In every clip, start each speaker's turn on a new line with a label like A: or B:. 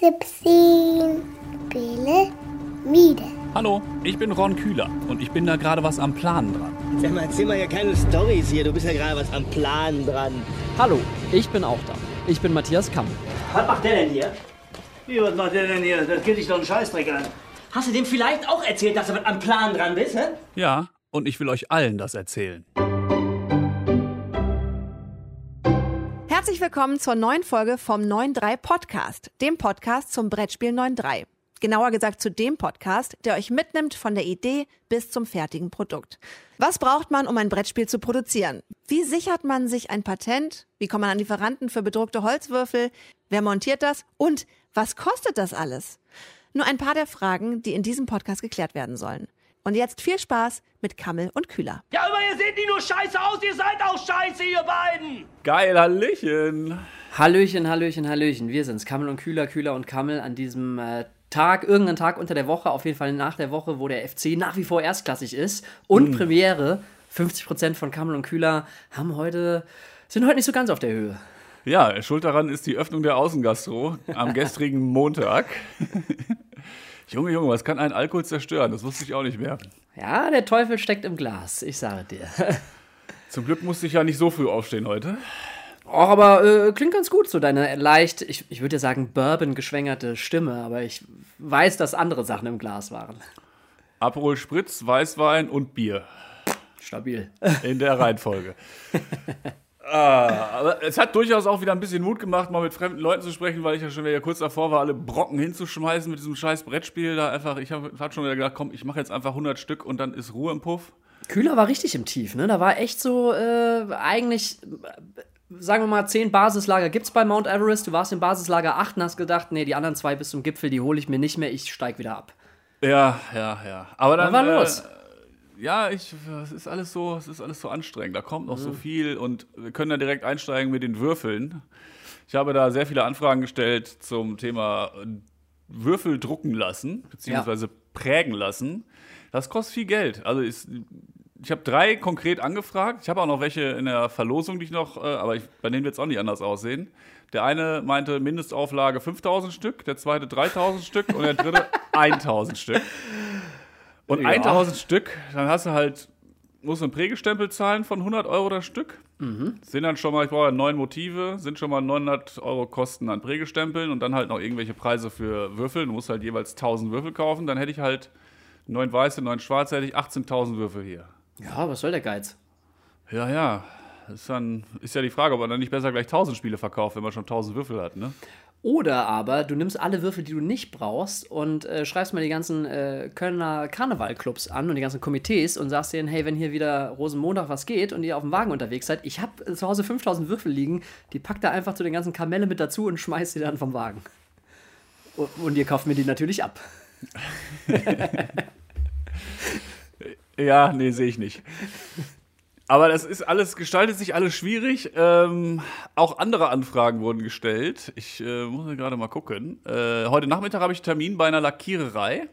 A: 17. Bele Miede.
B: Hallo, ich bin Ron Kühler und ich bin da gerade was am Planen dran.
C: Sag mal, erzähl mal ja keine Storys hier. Du bist ja gerade was am Plan dran.
D: Hallo, ich bin auch da. Ich bin Matthias Kamm.
C: Was macht der denn hier?
E: Wie, was macht der denn hier? Das geht dich doch einen Scheißdreck an.
C: Hast du dem vielleicht auch erzählt, dass du was am Plan dran bist, hä?
B: Ja, und ich will euch allen das erzählen.
F: Herzlich willkommen zur neuen Folge vom 9.3 Podcast, dem Podcast zum Brettspiel 9.3. Genauer gesagt zu dem Podcast, der euch mitnimmt von der Idee bis zum fertigen Produkt. Was braucht man, um ein Brettspiel zu produzieren? Wie sichert man sich ein Patent? Wie kommt man an Lieferanten für bedruckte Holzwürfel? Wer montiert das? Und was kostet das alles? Nur ein paar der Fragen, die in diesem Podcast geklärt werden sollen. Und jetzt viel Spaß mit Kammel und Kühler.
E: Ja, seht nicht nur scheiße aus, ihr seid auch scheiße, ihr beiden!
B: Geil, Hallöchen.
D: Hallöchen, Hallöchen, Hallöchen. Wir sind's, Kammel und Kühler, Kühler und Kammel an diesem äh, Tag, irgendeinen Tag unter der Woche, auf jeden Fall nach der Woche, wo der FC nach wie vor erstklassig ist. Und Premiere, 50% von Kammel und Kühler haben heute, sind heute nicht so ganz auf der Höhe.
B: Ja, schuld daran ist die Öffnung der Außengastro am gestrigen Montag. Junge, Junge, was kann einen Alkohol zerstören? Das wusste ich auch nicht mehr.
D: Ja, der Teufel steckt im Glas, ich sage dir.
B: Zum Glück musste ich ja nicht so früh aufstehen heute.
D: Auch aber äh, klingt ganz gut, so deine leicht, ich, ich würde ja sagen, Bourbon-geschwängerte Stimme, aber ich weiß, dass andere Sachen im Glas waren.
B: Aperol Spritz, Weißwein und Bier.
D: Stabil.
B: In der Reihenfolge. ah, aber es hat durchaus auch wieder ein bisschen Mut gemacht, mal mit fremden Leuten zu sprechen, weil ich ja schon wieder kurz davor war, alle Brocken hinzuschmeißen mit diesem scheiß Brettspiel. Da einfach, ich habe hab schon wieder gedacht, komm, ich mache jetzt einfach 100 Stück und dann ist Ruhe im Puff.
D: Kühler war richtig im Tief, ne? Da war echt so, äh, eigentlich, äh, sagen wir mal, zehn Basislager gibt's bei Mount Everest. Du warst im Basislager 8 und hast gedacht, nee, die anderen zwei bis zum Gipfel, die hole ich mir nicht mehr, ich steig wieder ab.
B: Ja, ja, ja. Aber dann
D: Was war los?
B: Ja, ich, es ist alles so, es ist alles so anstrengend. Da kommt noch so viel und wir können da direkt einsteigen mit den Würfeln. Ich habe da sehr viele Anfragen gestellt zum Thema äh, Würfel drucken lassen, beziehungsweise prägen lassen. Das kostet viel Geld. Also ist, ich habe drei konkret angefragt. Ich habe auch noch welche in der Verlosung, die ich noch, äh, aber ich, bei denen wird es auch nicht anders aussehen. Der eine meinte Mindestauflage 5000 Stück, der zweite 3000 Stück und der dritte 1000 Stück. Und
D: Ja.
B: 1000 Stück, dann hast du halt, musst du einen Prägestempel zahlen von 100 Euro das Stück. Sind dann schon mal, ich brauche ja neun Motive, sind schon mal 900 Euro Kosten an Prägestempeln und dann halt noch irgendwelche Preise für Würfel. Du musst halt jeweils 1000 Würfel kaufen. Dann hätte ich halt neun weiße, neun schwarze, hätte ich 18.000 Würfel hier.
D: Ja, was soll der Geiz?
B: Ja, ja. Ist, dann, ist ja die Frage, ob man dann nicht besser gleich 1000 Spiele verkauft, wenn man schon 1000 Würfel hat, ne?
D: Oder aber du nimmst alle Würfel, die du nicht brauchst und äh, schreibst mal die ganzen äh, Kölner Karnevalclubs an und die ganzen Komitees und sagst denen, hey, wenn hier wieder Rosenmontag was geht und ihr auf dem Wagen unterwegs seid, ich habe zu Hause 5000 Würfel liegen, die packt da einfach zu den ganzen Kamelle mit dazu und schmeißt sie dann vom Wagen. Und, und ihr kauft mir die natürlich ab.
B: Ja, nee, sehe ich nicht. Aber das ist alles, gestaltet sich alles schwierig. Ähm, auch andere Anfragen wurden gestellt. Ich äh, muss gerade mal gucken. Äh, heute Nachmittag habe ich einen Termin bei einer Lackiererei.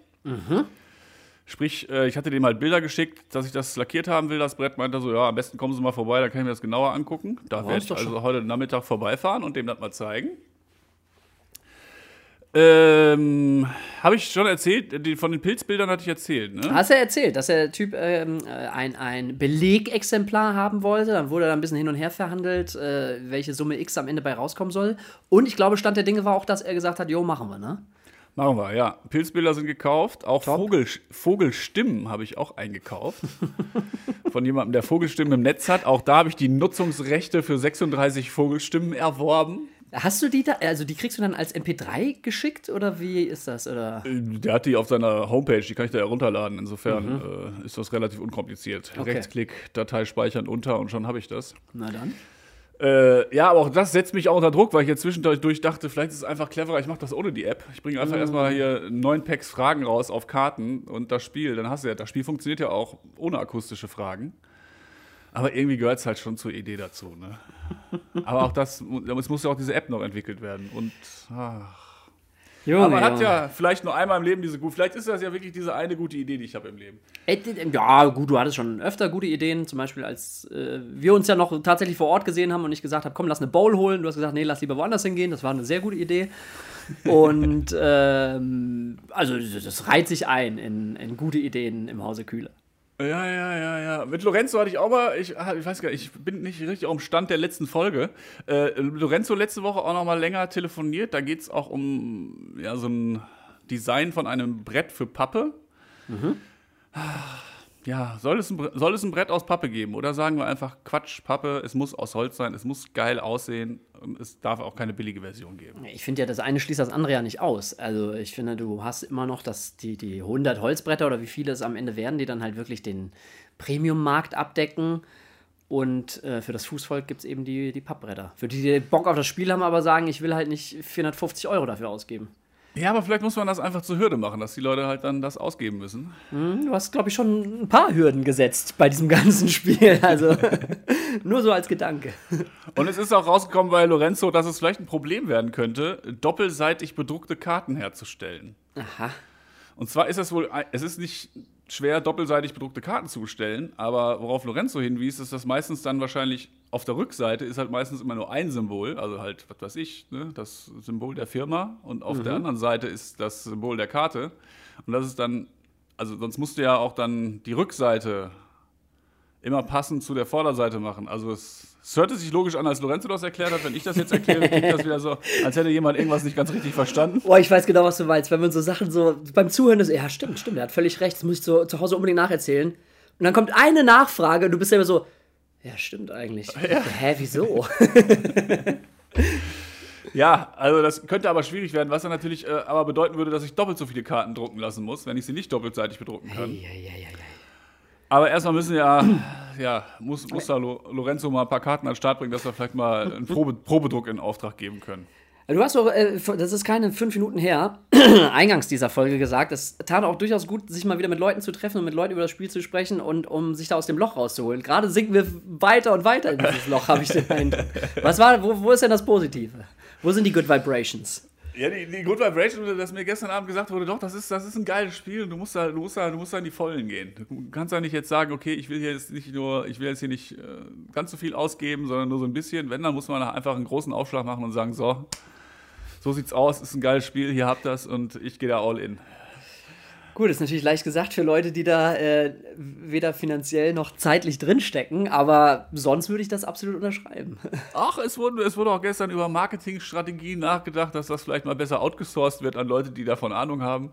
B: Sprich, äh, ich hatte dem halt Bilder geschickt, dass ich das lackiert haben will. Das Brett meinte so, ja, am besten kommen Sie mal vorbei, dann kann ich mir das genauer angucken. Da
D: Ja,
B: werde ich also heute Nachmittag vorbeifahren und dem das mal zeigen. Ähm, habe ich schon erzählt, die, von den Pilzbildern hatte ich erzählt, ne?
D: Hast du ja erzählt, dass der Typ ähm, äh, ein, ein Belegexemplar haben wollte. Dann wurde da ein bisschen hin und her verhandelt, äh, welche Summe X am Ende bei rauskommen soll. Und ich glaube, Stand der Dinge war auch, dass er gesagt hat, jo, machen wir, ne?
B: Machen wir, ja. Pilzbilder sind gekauft. Auch. Vogel, Vogelstimmen habe ich auch eingekauft. Von jemandem, der Vogelstimmen im Netz hat. Auch da habe ich die Nutzungsrechte für 36 Vogelstimmen erworben.
D: Hast du die da, also die kriegst du dann als MP3 geschickt oder wie ist das? Oder?
B: Der hat die auf seiner Homepage, die kann ich da herunterladen. Insofern äh, ist das relativ unkompliziert.
D: Okay.
B: Rechtsklick, Datei speichern unter und schon habe ich das.
D: Na dann.
B: Äh, ja, aber auch das setzt mich auch unter Druck, weil ich jetzt zwischendurch dachte, vielleicht ist es einfach cleverer, ich mache das ohne die App. Ich bringe einfach erstmal hier neun Packs Fragen raus auf Karten und das Spiel, dann hast du ja, das Spiel funktioniert ja auch ohne akustische Fragen. Aber irgendwie gehört es halt schon zur Idee dazu, ne? Aber auch das, es muss ja auch diese App noch entwickelt werden. Und ach,
D: Junge,
B: Aber man hat ja vielleicht nur einmal im Leben diese gute, vielleicht ist das ja wirklich diese eine gute Idee, die ich habe im Leben.
D: D- d- Ja, gut, du hattest schon öfter gute Ideen. Zum Beispiel, als äh, wir uns ja noch tatsächlich vor Ort gesehen haben und ich gesagt habe, komm, lass eine Bowl holen. Du hast gesagt, nee, lass lieber woanders hingehen. Das war eine sehr gute Idee. Und ähm, also das das reiht sich ein in, in gute Ideen im Hause Kühle.
B: Ja, ja, ja, ja. Mit Lorenzo hatte ich auch mal, ich, ah, ich weiß gar nicht, ich bin nicht richtig auf dem Stand der letzten Folge. Äh, Lorenzo letzte Woche auch noch mal länger telefoniert. Da geht es auch um ja, so ein Design von einem Brett für Pappe. Ja, soll es, ein, soll es ein Brett aus Pappe geben? Oder sagen wir einfach Quatsch, Pappe, es muss aus Holz sein, es muss geil aussehen. und Es darf auch keine billige Version geben.
D: Ich finde ja, das eine schließt das andere ja nicht aus. Also ich finde, du hast immer noch das, die, die 100 Holzbretter oder wie viele es am Ende werden, die dann halt wirklich den Premium-Markt abdecken. Und äh, für das Fußvolk gibt es eben die, die Pappbretter. Für die, die Bock auf das Spiel haben, aber sagen, ich will halt nicht 450 Euro dafür ausgeben.
B: Ja, aber vielleicht muss man das einfach zur Hürde machen, dass die Leute halt dann das ausgeben müssen.
D: Du hast, glaube ich, schon ein paar Hürden gesetzt bei diesem ganzen Spiel. Also nur so als Gedanke.
B: Und es ist auch rausgekommen bei Lorenzo, dass es vielleicht ein Problem werden könnte, doppelseitig bedruckte Karten herzustellen.
D: Aha.
B: Und zwar ist es wohl, es ist nicht schwer, doppelseitig bedruckte Karten zu bestellen, aber worauf Lorenzo hinwies, ist, dass meistens dann wahrscheinlich auf der Rückseite ist halt meistens immer nur ein Symbol, also halt, was weiß ich, ne, das Symbol der Firma und auf der anderen Seite ist das Symbol der Karte. Und das ist dann, also sonst musst du ja auch dann die Rückseite immer passend zu der Vorderseite machen. Also es, es hörte sich logisch an, als Lorenzo das erklärt hat. Wenn ich das jetzt erkläre, klingt das wieder so, als hätte jemand irgendwas nicht ganz richtig verstanden.
D: Boah, ich weiß genau, was du meinst. Wenn man so Sachen so beim Zuhören ist, ja, stimmt, stimmt, er hat völlig recht, das muss ich so, zu Hause unbedingt nacherzählen. Und dann kommt eine Nachfrage und du bist selber so, ja, stimmt eigentlich. Hä, wieso?
B: Ja, also das könnte aber schwierig werden, was dann natürlich äh, aber bedeuten würde, dass ich doppelt so viele Karten drucken lassen muss, wenn ich sie nicht doppelseitig bedrucken kann.
D: ja, ja, ja, ja.
B: Aber erstmal müssen ja, ja, muss, muss da Lo Lorenzo mal ein paar Karten an den Start bringen, dass wir vielleicht mal einen Probe Probedruck in Auftrag geben können.
D: Du hast doch, äh, das ist keine fünf Minuten her, eingangs dieser Folge gesagt, es tat auch durchaus gut, sich mal wieder mit Leuten zu treffen und mit Leuten über das Spiel zu sprechen und um sich da aus dem Loch rauszuholen. Gerade sinken wir weiter und weiter in dieses Loch, habe ich den Eindruck. Was war, wo, wo ist denn das Positive? Wo sind die Good Vibrations?
B: Ja, die, die Good Vibration, das mir gestern Abend gesagt wurde, doch, das ist, das ist ein geiles Spiel, du musst, da, du, musst da, du musst da in die Vollen gehen. Du kannst da nicht jetzt sagen, okay, ich will hier jetzt nicht nur, ich will jetzt hier nicht äh, ganz so viel ausgeben, sondern nur so ein bisschen. Wenn, dann muss man einfach einen großen Aufschlag machen und sagen, so, so sieht's aus, ist ein geiles Spiel, hier habt das und ich gehe da all in.
D: Gut, ist natürlich leicht gesagt für Leute, die da äh, weder finanziell noch zeitlich drinstecken, aber sonst würde ich das absolut unterschreiben.
B: Ach, es wurde, es wurde auch gestern über Marketingstrategien nachgedacht, dass das vielleicht mal besser outgesourced wird an Leute, die davon Ahnung haben.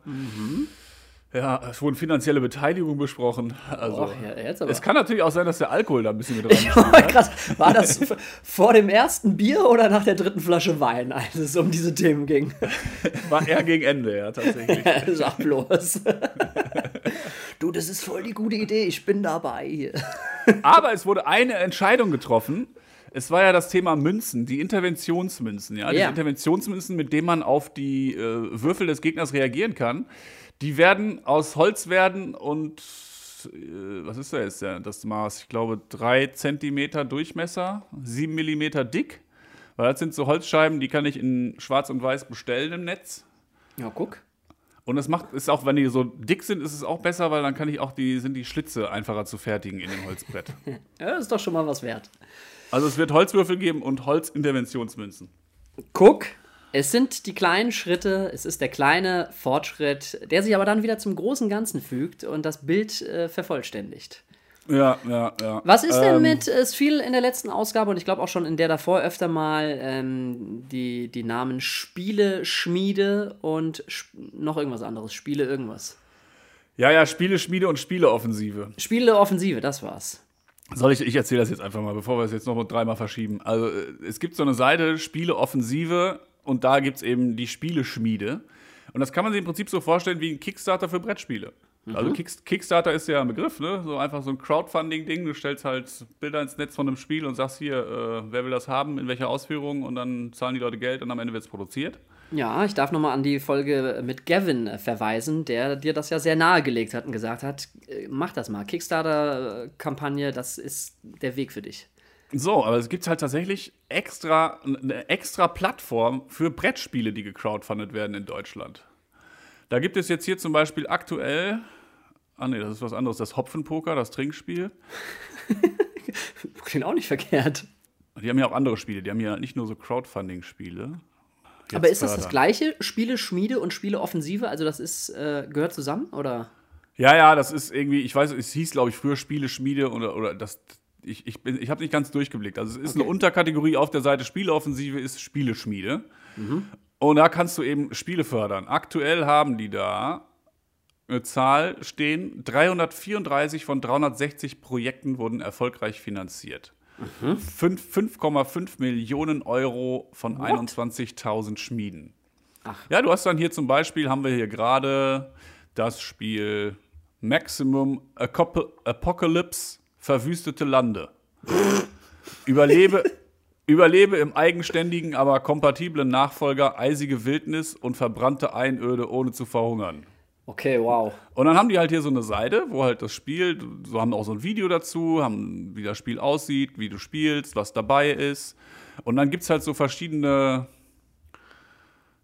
B: Ja, es wurden finanzielle Beteiligungen besprochen. Also,
D: Och, ja, jetzt aber.
B: es kann natürlich auch sein, dass der Alkohol da ein bisschen mit
D: wollte Krass. War das vor dem ersten Bier oder nach der dritten Flasche Wein, als es um diese Themen ging?
B: War eher gegen Ende, ja, tatsächlich.
D: Sag bloß. Du, das ist voll die gute Idee, ich bin dabei.
B: Aber es wurde eine Entscheidung getroffen. Es war ja das Thema Münzen, die Interventionsmünzen, ja. Diese
D: Ja.
B: Interventionsmünzen, mit denen man auf die äh, Würfel des Gegners reagieren kann. Die werden aus Holz werden und äh, was ist da jetzt das Maß? Ich glaube, drei Zentimeter Durchmesser, sieben Millimeter dick. Weil das sind so Holzscheiben, die kann ich in Schwarz und Weiß bestellen im Netz.
D: Ja, guck.
B: Und es macht, ist auch, wenn die so dick sind, ist es auch besser, weil dann kann ich auch die, sind die Schlitze einfacher zu fertigen in dem Holzbrett.
D: Ja, das ist doch schon mal was wert.
B: Also es wird Holzwürfel geben und Holzinterventionsmünzen.
D: Guck, es sind die kleinen Schritte, es ist der kleine Fortschritt, der sich aber dann wieder zum großen Ganzen fügt und das Bild äh, vervollständigt.
B: Ja, ja, ja.
D: Was ist denn
B: Ähm,
D: mit, es fiel in der letzten Ausgabe und ich glaube auch schon in der davor öfter mal ähm, die, die Namen Spiele, Schmiede und Sp noch irgendwas anderes. Spiele, irgendwas.
B: Ja, ja, Spiele, Schmiede und Spieleoffensive.
D: Spiele, Offensive, das war's.
B: Soll ich, ich erzähle das jetzt einfach mal, bevor wir es jetzt noch dreimal verschieben. Also äh, es gibt so eine Seite, Spieleoffensive, und da gibt es eben die Spieleschmiede. Und das kann man sich im Prinzip so vorstellen wie ein Kickstarter für Brettspiele. Also Kick, Kickstarter ist ja ein Begriff, ne? So einfach so ein Crowdfunding-Ding. Du stellst halt Bilder ins Netz von einem Spiel und sagst hier, äh, wer will das haben, in welcher Ausführung und dann zahlen die Leute Geld und am Ende wird es produziert.
D: Ja, ich darf nochmal an die Folge mit Gavin äh, verweisen, der dir das ja sehr nahegelegt hat und gesagt hat, äh, mach das mal. Kickstarter-Kampagne, das ist der Weg für dich.
B: So, aber es gibt halt tatsächlich extra, eine extra Plattform für Brettspiele, die gecrowdfundet werden in Deutschland. Da gibt es jetzt hier zum Beispiel aktuell, ah nee, das ist was anderes, das Hopfenpoker, das Trinkspiel.
D: Klingt auch nicht verkehrt.
B: Die haben ja auch andere Spiele, die haben ja nicht nur so Crowdfunding-Spiele.
D: Aber ist das das gleiche? Spiele, Schmiede und Spiele Offensive? Also das ist, äh, gehört zusammen, oder?
B: Ja, ja, das ist irgendwie, ich weiß, es hieß, glaube ich, früher Spiele-Schmiede oder, oder das. Ich, ich, bin- ich habe nicht ganz durchgeblickt. Also es ist eine Unterkategorie auf der Seite Spieleoffensive ist Spieleschmiede. Und da kannst du eben Spiele fördern. Aktuell haben die da eine Zahl stehen, 334 von 360 Projekten wurden erfolgreich finanziert. Fünf- 5,5 Millionen Euro von 21.000 Schmieden. Ja, du hast dann hier zum Beispiel, haben wir hier gerade das Spiel Maximum Apocalypse Verwüstete Lande. Überlebe, überlebe im eigenständigen, aber kompatiblen Nachfolger eisige Wildnis und verbrannte Einöde, ohne zu verhungern.
D: Okay, wow.
B: Und dann haben die halt hier so eine Seite, wo halt das Spiel, so haben auch so ein Video dazu, haben, wie das Spiel aussieht, wie du spielst, was dabei ist. Und dann gibt es halt so verschiedene,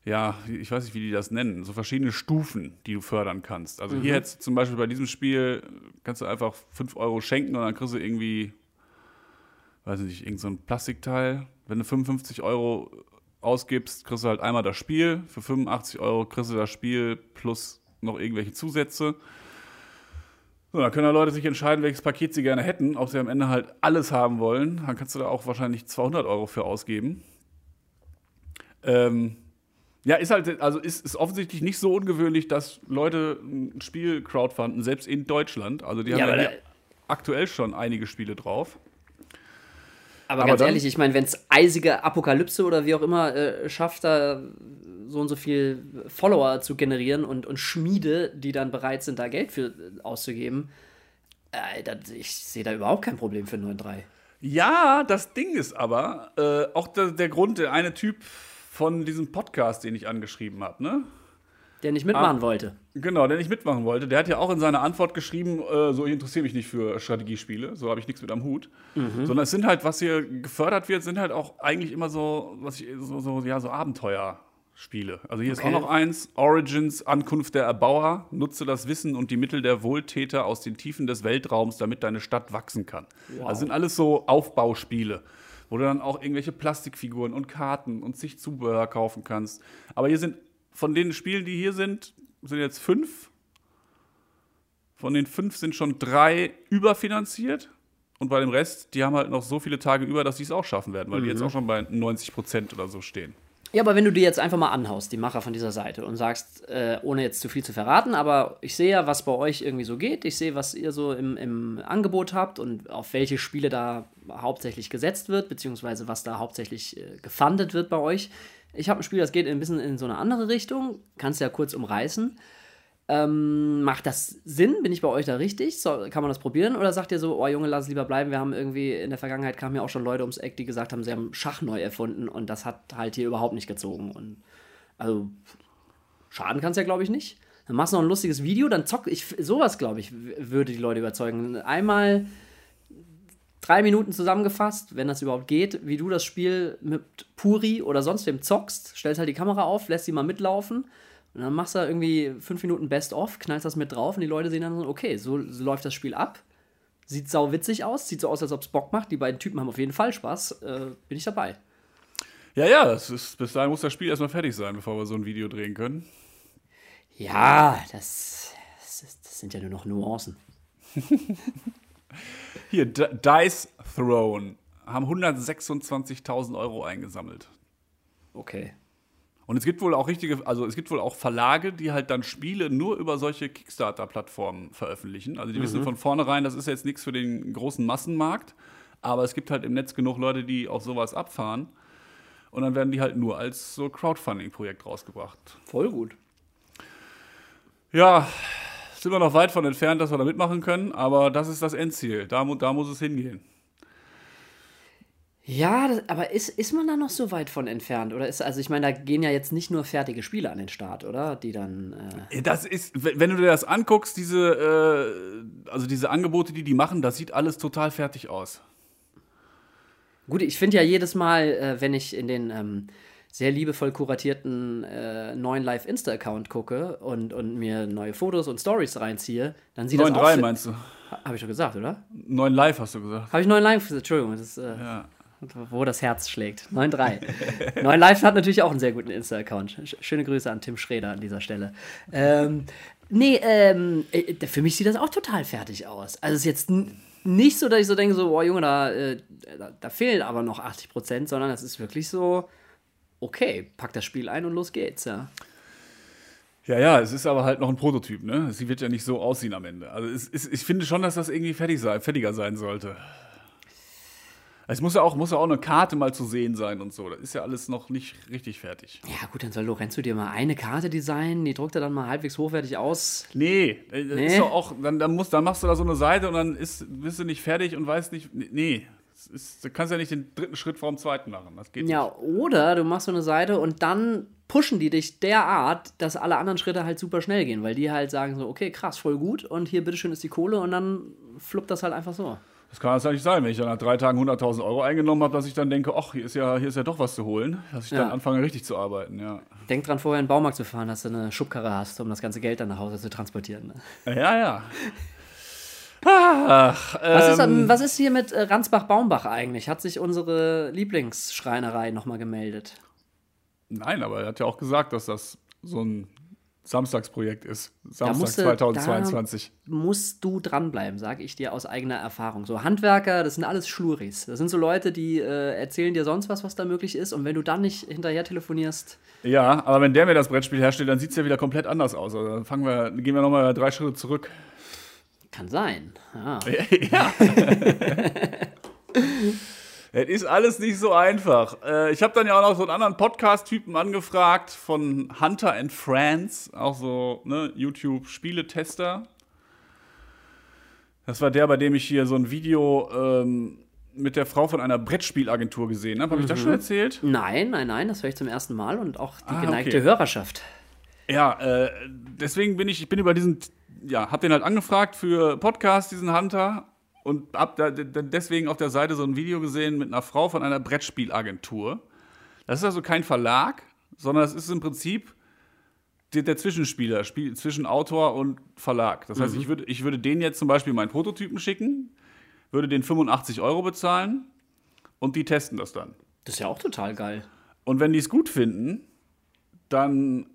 B: ja, ich weiß nicht, wie die das nennen, so verschiedene Stufen, die du fördern kannst. Also hier jetzt zum Beispiel bei diesem Spiel kannst du einfach 5 Euro schenken und dann kriegst du irgendwie, weiß ich nicht, irgend so ein Plastikteil. Wenn du 55 Euro ausgibst, kriegst du halt einmal das Spiel. Für 85 Euro kriegst du das Spiel plus noch irgendwelche Zusätze. So, dann können da Leute sich entscheiden, welches Paket sie gerne hätten, ob sie am Ende halt alles haben wollen. Dann kannst du da auch wahrscheinlich 200 Euro für ausgeben. Ähm, ja, ist halt, also ist, ist offensichtlich nicht so ungewöhnlich, dass Leute ein Spiel crowdfunden, selbst in Deutschland. Also die haben
D: Ja,
B: ja, hier
D: da-
B: aktuell schon einige Spiele drauf.
D: Aber,
B: Aber
D: ganz
B: dann-
D: ehrlich, ich meine, wenn es eisige Apokalypse oder wie auch immer äh, schafft, da so und so viel Follower zu generieren und, und Schmiede, die dann bereit sind, da Geld für äh, auszugeben, äh, das, ich sehe da überhaupt kein Problem für 9.3.
B: Ja, das Ding ist aber, äh, auch der, der Grund, der eine Typ von diesem Podcast, den ich angeschrieben habe, ne?
D: Der nicht
B: Ah.
D: mitmachen wollte.
B: Genau, der nicht mitmachen wollte. Der hat ja auch in seiner Antwort geschrieben, äh, so ich interessiere mich nicht für Strategiespiele, so habe ich nichts mit am Hut. Sondern es sind halt, was hier gefördert wird, sind halt auch eigentlich immer so, was ich, so, so, ja, so Abenteuerspiele. Also hier ist
D: Okay.
B: auch noch eins, Origins, Ankunft der Erbauer, nutze das Wissen und die Mittel der Wohltäter aus den Tiefen des Weltraums, damit deine Stadt wachsen kann. Also sind alles so Aufbauspiele, wo du dann auch irgendwelche Plastikfiguren und Karten und sich Zubehör kaufen kannst. Aber hier sind von den Spielen, die hier sind, sind jetzt fünf. Von den fünf sind schon drei überfinanziert. Und bei dem Rest, die haben halt noch so viele Tage über, dass sie es auch schaffen werden, weil die jetzt auch schon bei 90 Prozent oder so stehen.
D: Ja, aber wenn du dir jetzt einfach mal anhaust, die Macher von dieser Seite, und sagst, äh, ohne jetzt zu viel zu verraten, aber ich sehe ja, was bei euch irgendwie so geht, ich sehe, was ihr so im, im Angebot habt und auf welche Spiele da hauptsächlich gesetzt wird, beziehungsweise was da hauptsächlich äh, gefundet wird bei euch. Ich habe ein Spiel, das geht ein bisschen in so eine andere Richtung, kannst ja kurz umreißen. Ähm, macht das Sinn? Bin ich bei euch da richtig? So, kann man das probieren? Oder sagt ihr so, oh Junge, lass es lieber bleiben? Wir haben irgendwie, in der Vergangenheit kamen ja auch schon Leute ums Eck, die gesagt haben, sie haben Schach neu erfunden und das hat halt hier überhaupt nicht gezogen. Und also, schaden kann es ja, glaube ich, nicht. Dann machst du noch ein lustiges Video, dann zock ich, sowas, glaube ich, würde die Leute überzeugen. Einmal drei Minuten zusammengefasst, wenn das überhaupt geht, wie du das Spiel mit Puri oder sonst wem zockst, stellst halt die Kamera auf, lässt sie mal mitlaufen und dann machst du irgendwie fünf Minuten Best-of, knallst das mit drauf und die Leute sehen dann so, okay, so, so läuft das Spiel ab. Sieht sau witzig aus, sieht so aus, als ob es Bock macht. Die beiden Typen haben auf jeden Fall Spaß. Äh, bin ich dabei.
B: Ja, ja, ist, bis dahin muss das Spiel erstmal fertig sein, bevor wir so ein Video drehen können.
D: Ja, das, das, das sind ja nur noch Nuancen.
B: Hier, D Dice Throne haben 126.000 Euro eingesammelt.
D: Okay.
B: Und es gibt wohl auch richtige, also es gibt wohl auch Verlage, die halt dann Spiele nur über solche Kickstarter-Plattformen veröffentlichen. Also die wissen von vornherein, das ist jetzt nichts für den großen Massenmarkt, aber es gibt halt im Netz genug Leute, die auf sowas abfahren. Und dann werden die halt nur als so Crowdfunding-Projekt rausgebracht.
D: Voll gut.
B: Ja, sind wir noch weit von entfernt, dass wir da mitmachen können, aber das ist das Endziel. Da, da muss es hingehen.
D: Ja, das, aber ist, ist man da noch so weit von entfernt? Oder ist, also ich meine, da gehen ja jetzt nicht nur fertige Spiele an den Start, oder? Die dann. Äh,
B: Das ist, wenn du dir das anguckst, diese, äh, also diese Angebote, die die machen, das sieht alles total fertig aus.
D: Gut, ich finde ja jedes Mal, äh, wenn ich in den ähm, sehr liebevoll kuratierten äh, neuen Live-Insta-Account gucke und, und mir neue Fotos und Stories reinziehe, dann sieht das auch...
B: 9-3
D: fi-
B: meinst du?
D: Habe ich doch gesagt, oder?
B: 9 live hast du gesagt.
D: Habe ich 9 Live? Entschuldigung, das ist, äh,
B: Ja.
D: Wo das Herz schlägt. 9-3. 9 Live hat natürlich auch einen sehr guten Insta-Account. Sch- Schöne Grüße an Tim Schreder an dieser Stelle. Ähm, nee, ähm, äh, für mich sieht das auch total fertig aus. Also es ist jetzt nicht so, dass ich so denke, so, boah Junge, da, äh, da, da fehlen aber noch 80 Prozent, sondern es ist wirklich so, okay, pack das Spiel ein und los geht's, ja.
B: Ja, ja, es ist aber halt noch ein Prototyp, ne? Sie wird ja nicht so aussehen am Ende. Also es ist, ich finde schon, dass das irgendwie fertig sein, fertiger sein sollte. Es muss ja, auch, muss ja auch eine Karte mal zu sehen sein und so. Das ist ja alles noch nicht richtig fertig.
D: Ja gut, dann soll Lorenzo dir mal eine Karte designen, die druckt er dann mal halbwegs hochwertig aus.
B: Nee, äh, das
D: Nee?
B: ist doch auch, dann, dann, musst, dann machst du da so eine Seite und dann ist, bist du nicht fertig und weißt nicht, nee. Ist, du kannst ja nicht den dritten Schritt vor dem zweiten machen. Das geht
D: Ja,
B: nicht.
D: oder du machst so eine Seite und dann pushen die dich derart, dass alle anderen Schritte halt super schnell gehen, weil die halt sagen so, okay, krass, voll gut und hier bitteschön ist die Kohle und dann fluppt das halt einfach so.
B: Das kann nicht sein, wenn ich dann nach drei Tagen 100.000 Euro eingenommen habe, dass ich dann denke, ach, hier ist ja, hier ist ja doch was zu holen, dass ich
D: Ja.
B: dann anfange, richtig zu arbeiten, ja.
D: Denk dran, vorher in den Baumarkt zu fahren, dass du eine Schubkarre hast, um das ganze Geld dann nach Hause zu transportieren. Ne?
B: Ja, ja. Ach,
D: Was, ist,
B: ähm,
D: ähm, was ist hier mit äh, Ransbach-Baumbach eigentlich? Hat sich unsere Lieblingsschreinerei nochmal gemeldet?
B: Nein, aber er hat ja auch gesagt, dass das so ein Samstagsprojekt ist. Samstag
D: musste-
B: 2022.
D: musst du dranbleiben, sage ich dir aus eigener Erfahrung. So Handwerker, das sind alles Schluris. Das sind so Leute, die äh, erzählen dir sonst was, was da möglich ist. Und wenn du dann nicht hinterher telefonierst,
B: Ja, aber wenn der mir das Brettspiel herstellt, dann sieht es ja wieder komplett anders aus. Also dann fangen wir, gehen wir nochmal drei Schritte zurück.
D: kann sein. Ja.
B: ja. Es ist alles nicht so einfach. Äh, Ich habe dann ja auch noch so einen anderen Podcast-Typen angefragt von Hunter and Friends, auch so ne, YouTube-Spieletester. Das war der, bei dem ich hier so ein Video ähm, mit der Frau von einer Brettspielagentur gesehen habe. Habe ich das schon erzählt?
D: Nein, nein, nein, das höre ich zum ersten Mal und auch die
B: Ah,
D: geneigte
B: okay.
D: Hörerschaft.
B: Ja, äh, deswegen bin ich, ich bin über diesen, ja, hab den halt angefragt für Podcast, diesen Hunter. Und hab da, deswegen auf der Seite so ein Video gesehen mit einer Frau von einer Brettspielagentur. Das ist also kein Verlag, sondern es ist im Prinzip der, der Zwischenspieler, Spiel, zwischen Autor und Verlag. Das heißt, ich, würde, ich würde denen jetzt zum Beispiel meinen Prototypen schicken, würde den 85 Euro bezahlen und die testen das dann.
D: Das ist ja auch total geil.
B: Und wenn die es gut finden, dann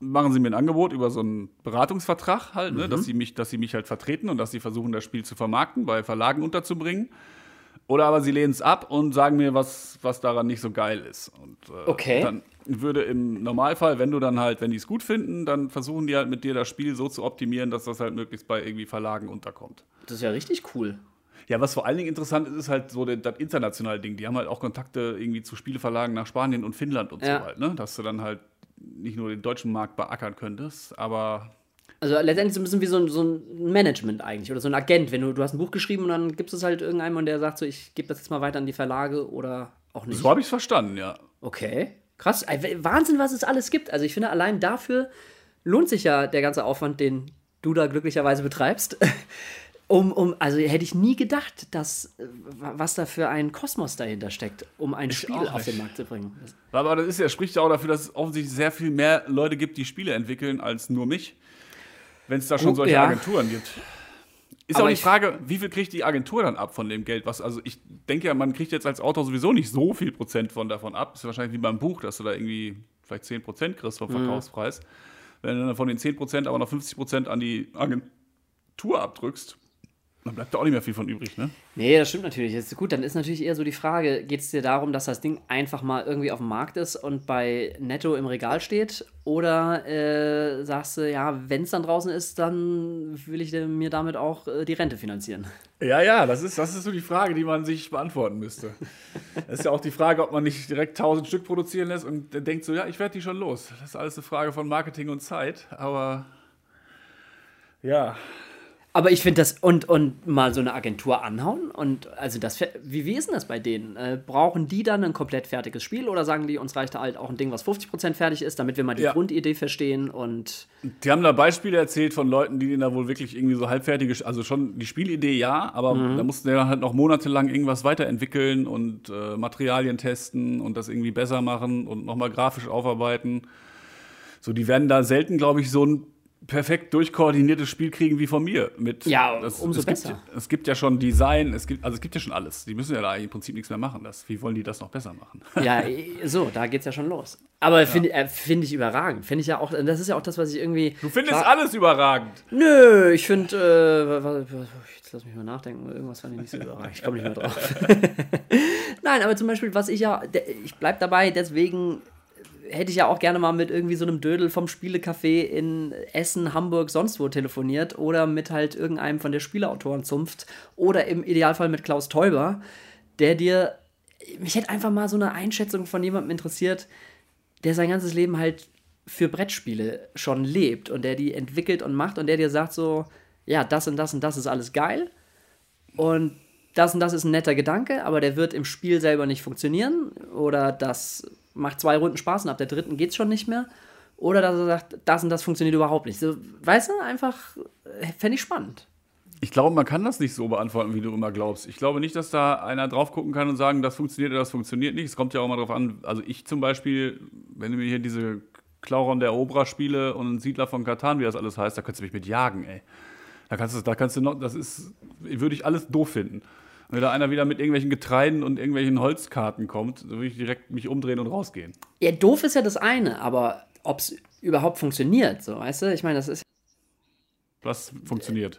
B: machen sie mir ein Angebot über so einen Beratungsvertrag halt, ne, dass, sie mich, dass sie mich halt vertreten und dass sie versuchen, das Spiel zu vermarkten, bei Verlagen unterzubringen. Oder aber sie lehnen es ab und sagen mir, was, was daran nicht so geil ist. Und äh,
D: Okay.
B: dann würde im Normalfall, wenn du dann halt, wenn die es gut finden, dann versuchen die halt mit dir das Spiel so zu optimieren, dass das halt möglichst bei irgendwie Verlagen unterkommt.
D: Das ist ja richtig cool.
B: Ja, was vor allen Dingen interessant ist, ist halt so das internationale Ding. Die haben halt auch Kontakte irgendwie zu Spieleverlagen nach Spanien und Finnland und
D: Ja.
B: so halt, ne? Dass du dann halt nicht nur den deutschen Markt beackern könntest, aber
D: Also letztendlich so ein bisschen wie so ein, so ein Management eigentlich oder so ein Agent. Wenn du, du hast ein Buch geschrieben und dann gibst es halt irgendeinem und der sagt so, ich gebe das jetzt mal weiter an die Verlage oder auch nicht.
B: so habe ich es verstanden, ja.
D: Okay, krass. Wahnsinn, was es alles gibt. Also ich finde, allein dafür lohnt sich ja der ganze Aufwand, den du da glücklicherweise betreibst. Um, um, also hätte ich nie gedacht, dass, äh, was da für ein Kosmos dahinter steckt, um ein Spiel
B: auch
D: auf den. Markt zu bringen.
B: Aber das ist ja, spricht ja auch dafür, dass es offensichtlich sehr viel mehr Leute gibt, die Spiele entwickeln, als nur mich. Wenn es da schon
D: Oh,
B: solche
D: ja.
B: Agenturen gibt. Ist
D: Aber
B: auch die
D: ich-
B: Frage, wie viel kriegt die Agentur dann ab von dem Geld? Was, also ich denke ja, man kriegt jetzt als Autor sowieso nicht so viel Prozent von davon ab. Ist ja wahrscheinlich wie beim Buch, dass du da irgendwie vielleicht 10 Prozent kriegst
D: Mhm.
B: vom Verkaufspreis. Wenn du dann von den 10 Prozent aber noch 50 Prozent an die Agentur abdrückst, dann bleibt da auch nicht mehr viel von übrig, ne?
D: Nee, das stimmt natürlich. Jetzt, gut, dann ist natürlich eher so die Frage, geht es dir darum, dass das Ding einfach mal irgendwie auf dem Markt ist und bei Netto im Regal steht? Oder äh, sagst du, ja, wenn es dann draußen ist, dann will ich mir damit auch äh, die Rente finanzieren?
B: Ja, ja, das ist, das ist so die Frage, die man sich beantworten müsste. Es ist ja auch die Frage, ob man nicht direkt 1000 Stück produzieren lässt und denkt so, ja, ich werde die schon los. Das ist alles eine Frage von Marketing und Zeit, aber ja.
D: Aber ich finde das, und, und mal so eine Agentur anhauen und also das, wie, wie ist denn das bei denen? Äh, brauchen die dann ein komplett fertiges Spiel oder sagen die, uns reicht halt auch ein Ding, was 50% fertig ist, damit wir mal die
B: Ja.
D: Grundidee verstehen und
B: Die haben da Beispiele erzählt von Leuten, die denen da wohl wirklich irgendwie so halbfertige, also schon die Spielidee ja, aber da mussten die dann halt noch monatelang irgendwas weiterentwickeln und äh, Materialien testen und das irgendwie besser machen und nochmal grafisch aufarbeiten. So, die werden da selten, glaube ich, so ein perfekt durchkoordiniertes Spiel kriegen wie von mir. Mit,
D: Ja, umso
B: es
D: besser.
B: Gibt, es gibt ja schon Design, es gibt, also es gibt ja schon alles. Die müssen ja da im Prinzip nichts mehr machen. Das, wie wollen die das noch besser machen?
D: Ja, so, da geht's ja schon los. Aber finde äh, find ich überragend. Finde ich ja auch, das ist ja auch das, was ich irgendwie.
B: Du findest alles überragend.
D: Nö, ich finde, äh, jetzt lass mich mal nachdenken, irgendwas fand ich nicht so überragend. Ich komme nicht mehr drauf. Nein, aber zum Beispiel, was ich ja, ich bleib dabei, deswegen hätte ich ja auch gerne mal mit irgendwie so einem Dödel vom Spielecafé in Essen, Hamburg, sonst wo telefoniert oder mit halt irgendeinem von der Spieleautorenzunft oder im Idealfall mit Klaus Teuber, der dir, mich hätte einfach mal so eine Einschätzung von jemandem interessiert, der sein ganzes Leben halt für Brettspiele schon lebt und der die entwickelt und macht und der dir sagt so, ja, das und das und das ist alles geil und das und das ist ein netter Gedanke, aber der wird im Spiel selber nicht funktionieren oder das macht zwei Runden Spaß und ab der dritten geht's schon nicht mehr oder dass er sagt, das und das funktioniert überhaupt nicht. So, weißt du, einfach äh, fände ich spannend.
B: Ich glaube, man kann das nicht so beantworten, wie du immer glaubst. Ich glaube nicht, dass da einer drauf gucken kann und sagen, das funktioniert oder das funktioniert nicht. Es kommt ja auch mal drauf an. Also ich zum Beispiel, wenn du mir hier diese Clauron der Obra spiele und Siedler von Katan, wie das alles heißt, da könntest du mich mit jagen, ey. Da kannst du, da kannst du noch, das ist, würde ich alles doof finden. Wenn da einer wieder mit irgendwelchen Getreiden und irgendwelchen Holzkarten kommt, dann würde ich direkt mich umdrehen und rausgehen.
D: Ja, doof ist ja das eine, aber ob es überhaupt funktioniert, so, weißt du? Ich meine, das ist
B: Was funktioniert.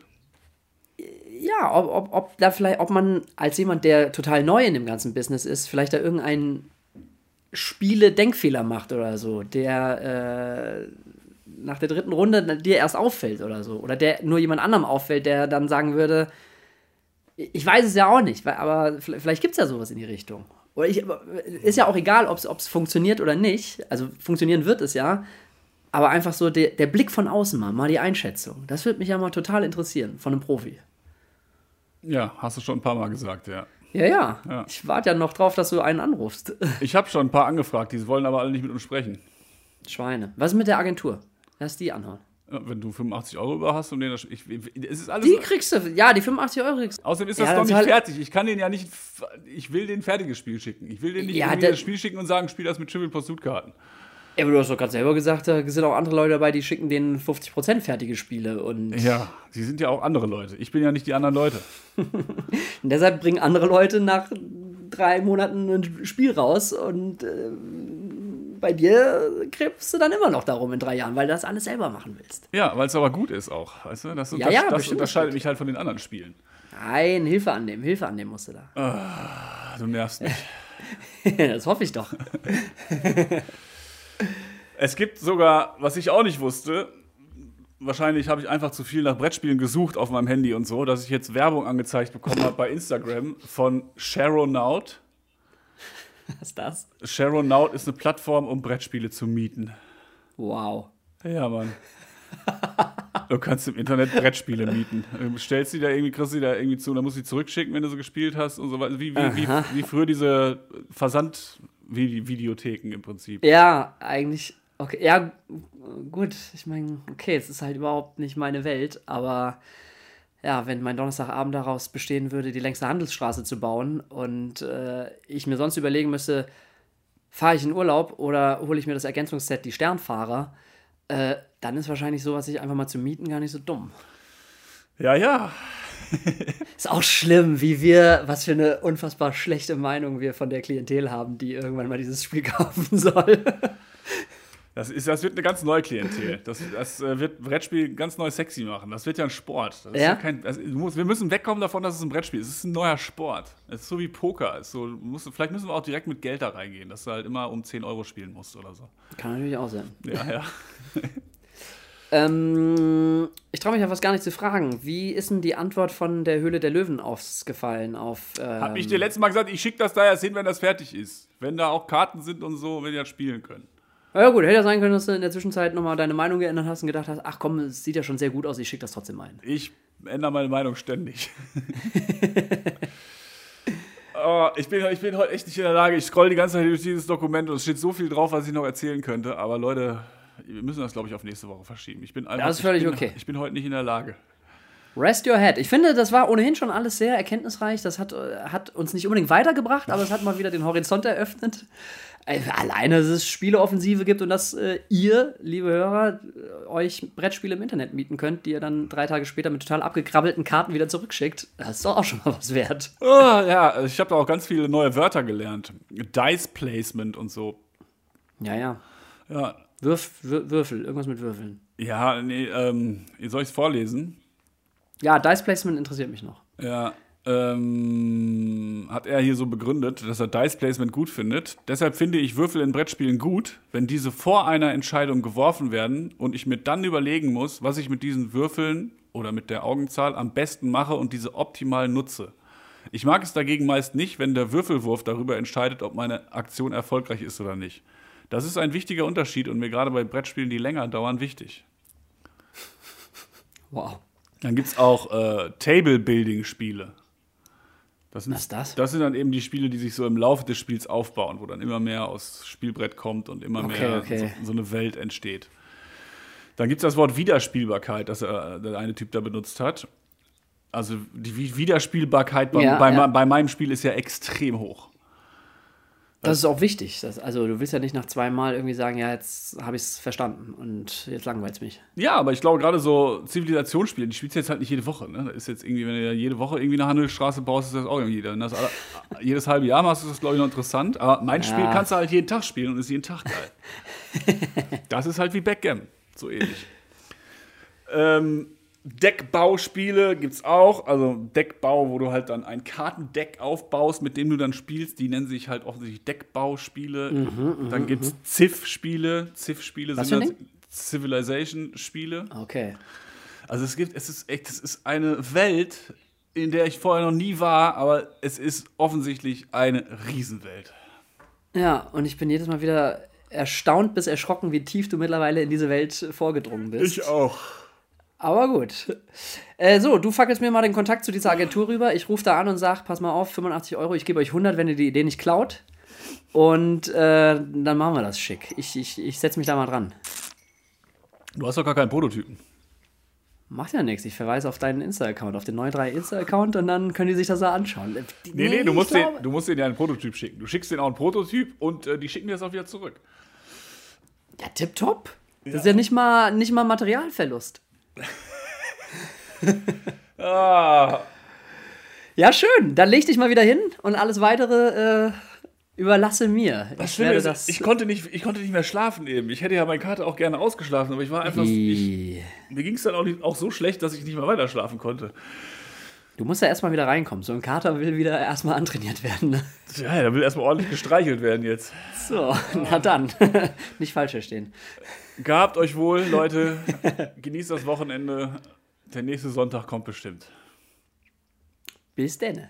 D: ja, ob, ob, ob da vielleicht, ob man als jemand, der total neu in dem ganzen Business ist, vielleicht da irgendeinen Spiele-Denkfehler macht oder so, der äh, nach der dritten Runde dir erst auffällt oder so. Oder der nur jemand anderem auffällt, der dann sagen würde, ich weiß es ja auch nicht, aber vielleicht gibt es ja sowas in die Richtung. Oder ich, ist ja auch egal, ob es funktioniert oder nicht. Also funktionieren wird es ja. Aber einfach so der, der Blick von außen mal, mal die Einschätzung. Das würde mich ja mal total interessieren von einem Profi.
B: Ja, hast du schon ein paar Mal gesagt, ja.
D: Ja, ja.
B: Ja.
D: Ich warte ja noch drauf, dass du einen anrufst.
B: Ich habe schon ein paar angefragt, die wollen aber alle nicht mit uns sprechen.
D: Schweine. Was ist mit der Agentur? Lass die anhauen.
B: Wenn du 85 Euro über hast und den das, ich, es ist alles.
D: Die kriegst du, ja, die 85 Euro kriegst du.
B: Außerdem ist das
D: Ja,
B: doch
D: das
B: nicht
D: halt-
B: fertig. Ich kann den ja nicht. Ich will den ein fertiges Spiel schicken. Ich will den nicht
D: Ja,
B: das Spiel schicken und sagen, spiel das mit Trivial Pursuit Karten.
D: Ja, aber du hast doch gerade selber gesagt, da sind auch andere Leute dabei, die schicken denen 50% fertige Spiele. Und
B: Ja, sie sind ja auch andere Leute. Ich bin ja nicht die anderen Leute.
D: Und deshalb bringen andere Leute nach drei Monaten ein Spiel raus und äh, bei dir kriegst du dann immer noch darum in drei Jahren, weil du das alles selber machen willst.
B: Ja, weil es aber gut ist auch. Weißt du? Das,
D: Ja, ja,
B: das unterscheidet mich halt von den anderen Spielen.
D: Nein, Hilfe annehmen, Hilfe annehmen musst du da.
B: Du nervst mich.
D: das hoffe ich doch.
B: Es gibt sogar, was ich auch nicht wusste, wahrscheinlich habe ich einfach zu viel nach Brettspielen gesucht auf meinem Handy und so, dass ich jetzt Werbung angezeigt bekommen habe bei Instagram von Sharonaut.
D: Was ist das?
B: Sharonaut ist eine Plattform, um Brettspiele zu mieten.
D: Wow.
B: Ja, Mann. Du kannst im Internet Brettspiele mieten. Du stellst sie da irgendwie, kriegst sie da irgendwie zu, dann musst du sie zurückschicken, wenn du sie gespielt hast und so weiter. Wie, wie, wie, wie früher diese Versand-Videotheken im Prinzip.
D: Ja, eigentlich. Okay, ja, gut. Ich meine, okay, es ist halt überhaupt nicht meine Welt, aber ja, wenn mein Donnerstagabend daraus bestehen würde, die längste Handelsstraße zu bauen und äh, ich mir sonst überlegen müsste, fahre ich in Urlaub oder hole ich mir das Ergänzungsset Die Sternfahrer, äh, dann ist wahrscheinlich sowas, sich einfach mal zu mieten, gar nicht so dumm.
B: Ja, ja.
D: Ist auch schlimm, wie wir, was für eine unfassbar schlechte Meinung wir von der Klientel haben, die irgendwann mal dieses Spiel kaufen soll.
B: Das, ist, das wird eine ganz neue Klientel. Das, das äh, wird Brettspiel ganz neu sexy machen. Das wird ja ein Sport.
D: Ja?
B: ja kein, das, wir müssen wegkommen davon, dass es ein Brettspiel ist. Es ist ein neuer Sport. Es ist so wie Poker. Es so, du musst, vielleicht müssen wir auch direkt mit Geld da reingehen, dass du halt immer um 10 Euro spielen musst oder so.
D: Kann natürlich auch sein.
B: Ja, ja.
D: Ähm, ich traue mich ja fast gar nicht zu fragen. Wie ist denn die Antwort von der Höhle der Löwen ausgefallen auf. Ähm,
B: Hab ich dir letztes Mal gesagt, ich schicke das da erst hin, wenn das fertig ist. Wenn da auch Karten sind und so, wenn die das spielen können.
D: Ja gut, hätte ja sein können, dass du in der Zwischenzeit nochmal deine Meinung geändert hast und gedacht hast, ach komm, es sieht ja schon sehr gut aus, ich schicke das trotzdem ein.
B: Ich ändere meine Meinung ständig. oh, ich, bin, ich bin heute echt nicht in der Lage. Ich scroll die ganze Zeit durch dieses Dokument und es steht so viel drauf, was ich noch erzählen könnte. Aber Leute, wir müssen das, glaube ich, auf nächste Woche verschieben. Ich bin einfach,
D: Das ist völlig
B: ich bin,
D: okay.
B: Ich bin heute nicht in der Lage.
D: Rest your head. Ich finde, das war ohnehin schon alles sehr erkenntnisreich. Das hat, hat uns nicht unbedingt weitergebracht, aber es hat mal wieder den Horizont eröffnet. Äh, Alleine, dass es Spieleoffensive gibt und dass äh, ihr, liebe Hörer, äh, euch Brettspiele im Internet mieten könnt, die ihr dann drei Tage später mit total abgekrabbelten Karten wieder zurückschickt. Das ist doch auch schon mal was wert.
B: Ah, ja, ich habe da auch ganz viele neue Wörter gelernt. Dice Placement und so.
D: Ja, ja.
B: Ja,
D: Würf, Wür Würfel, irgendwas mit Würfeln.
B: ja nee, ähm, soll ich es vorlesen?
D: Ja, Dice Placement interessiert mich noch.
B: Ja, ähm, hat er hier so begründet, dass er Dice Placement gut findet. Deshalb finde ich Würfel in Brettspielen gut, wenn diese vor einer Entscheidung geworfen werden und ich mir dann überlegen muss, was ich mit diesen Würfeln oder mit der Augenzahl am besten mache und diese optimal nutze. Ich mag es dagegen meist nicht, wenn der Würfelwurf darüber entscheidet, ob meine Aktion erfolgreich ist oder nicht. Das ist ein wichtiger Unterschied und mir gerade bei Brettspielen, die länger dauern, wichtig.
D: Wow.
B: Dann gibt es auch äh, Table-Building-Spiele. Das sind,
D: Was ist das?
B: Das sind dann eben die Spiele, die sich so im Laufe des Spiels aufbauen, wo dann immer mehr aus Spielbrett kommt und immer
D: Okay,
B: mehr
D: okay.
B: So, so eine Welt entsteht. Dann gibt es das Wort Wiederspielbarkeit, das äh, der eine Typ da benutzt hat. Also die Wi- Wiederspielbarkeit bei,
D: Ja,
B: bei,
D: ja.
B: bei meinem Spiel ist ja extrem hoch.
D: Das ist auch wichtig. Das, also, du willst ja nicht nach zweimal irgendwie sagen, ja, jetzt habe ich es verstanden und jetzt langweilt es mich.
B: Ja, aber ich glaube, gerade so Zivilisationsspiele, die spielst du jetzt halt nicht jede Woche. Ne? Das ist jetzt irgendwie, wenn du ja jede Woche irgendwie eine Handelsstraße baust, ist das auch irgendwie. Dann das alle, jedes halbe Jahr machst du das, glaube ich, noch interessant. Aber mein Spiel
D: Ja.
B: kannst du halt jeden Tag spielen und ist jeden Tag geil. das ist halt wie Backgammon, so ähnlich. ähm, Deckbauspiele gibt's auch. Also Deckbau, wo du halt dann ein Kartendeck aufbaust, mit dem du dann spielst. Die nennen sich halt offensichtlich Deckbauspiele. dann gibt's Civ-Spiele. Civ-Spiele
D: Mhm, Was
B: sind
D: für ein
B: halt Civilization-Spiele.
D: Okay.
B: Also es gibt, es ist echt, es ist eine Welt, in der ich vorher noch nie war, aber es ist offensichtlich eine Riesenwelt.
D: Ja, und ich bin jedes Mal wieder erstaunt bis erschrocken, wie tief du mittlerweile in diese Welt vorgedrungen bist.
B: auch.
D: Aber gut. Äh, so, du fackelst mir mal den Kontakt zu dieser Agentur rüber. Ich rufe da an und sag, pass mal auf, 85 Euro, ich gebe euch 100, wenn ihr die Idee nicht klaut. Und äh, dann machen wir das schick. Ich, ich, ich setze mich da mal dran.
B: Du hast doch gar keinen Prototypen.
D: Macht ja nichts. Ich verweise auf deinen Insta-Account, auf den 93 Insta-Account und dann können die sich das da anschauen. Äh, die-
B: Nee, nee, du musst, den,
D: glaube-
B: du musst denen ja einen Prototyp schicken. Du schickst denen auch einen Prototyp und äh, die schicken dir das auch wieder zurück.
D: Ja, tipptopp. Das ist ja nicht mal, nicht mal Materialverlust.
B: Ah,
D: Ja, schön. Dann leg dich mal wieder hin und alles weitere äh, überlasse mir.
B: das
D: ich werde das.
B: ich konnte, nicht, ich konnte nicht mehr schlafen eben. Ich hätte ja meine Karte auch gerne ausgeschlafen, aber ich war einfach. Ich, mir ging es dann auch, nicht, auch so schlecht, dass ich nicht mehr weiter schlafen konnte.
D: Du musst ja erstmal wieder reinkommen. So ein Kater will wieder erstmal antrainiert werden. Ne?
B: Ja, da will erstmal ordentlich gestreichelt werden jetzt.
D: So, na dann. Nicht falsch verstehen.
B: Gehabt euch wohl, Leute. Genießt das Wochenende. Der nächste Sonntag kommt bestimmt.
D: Bis denn.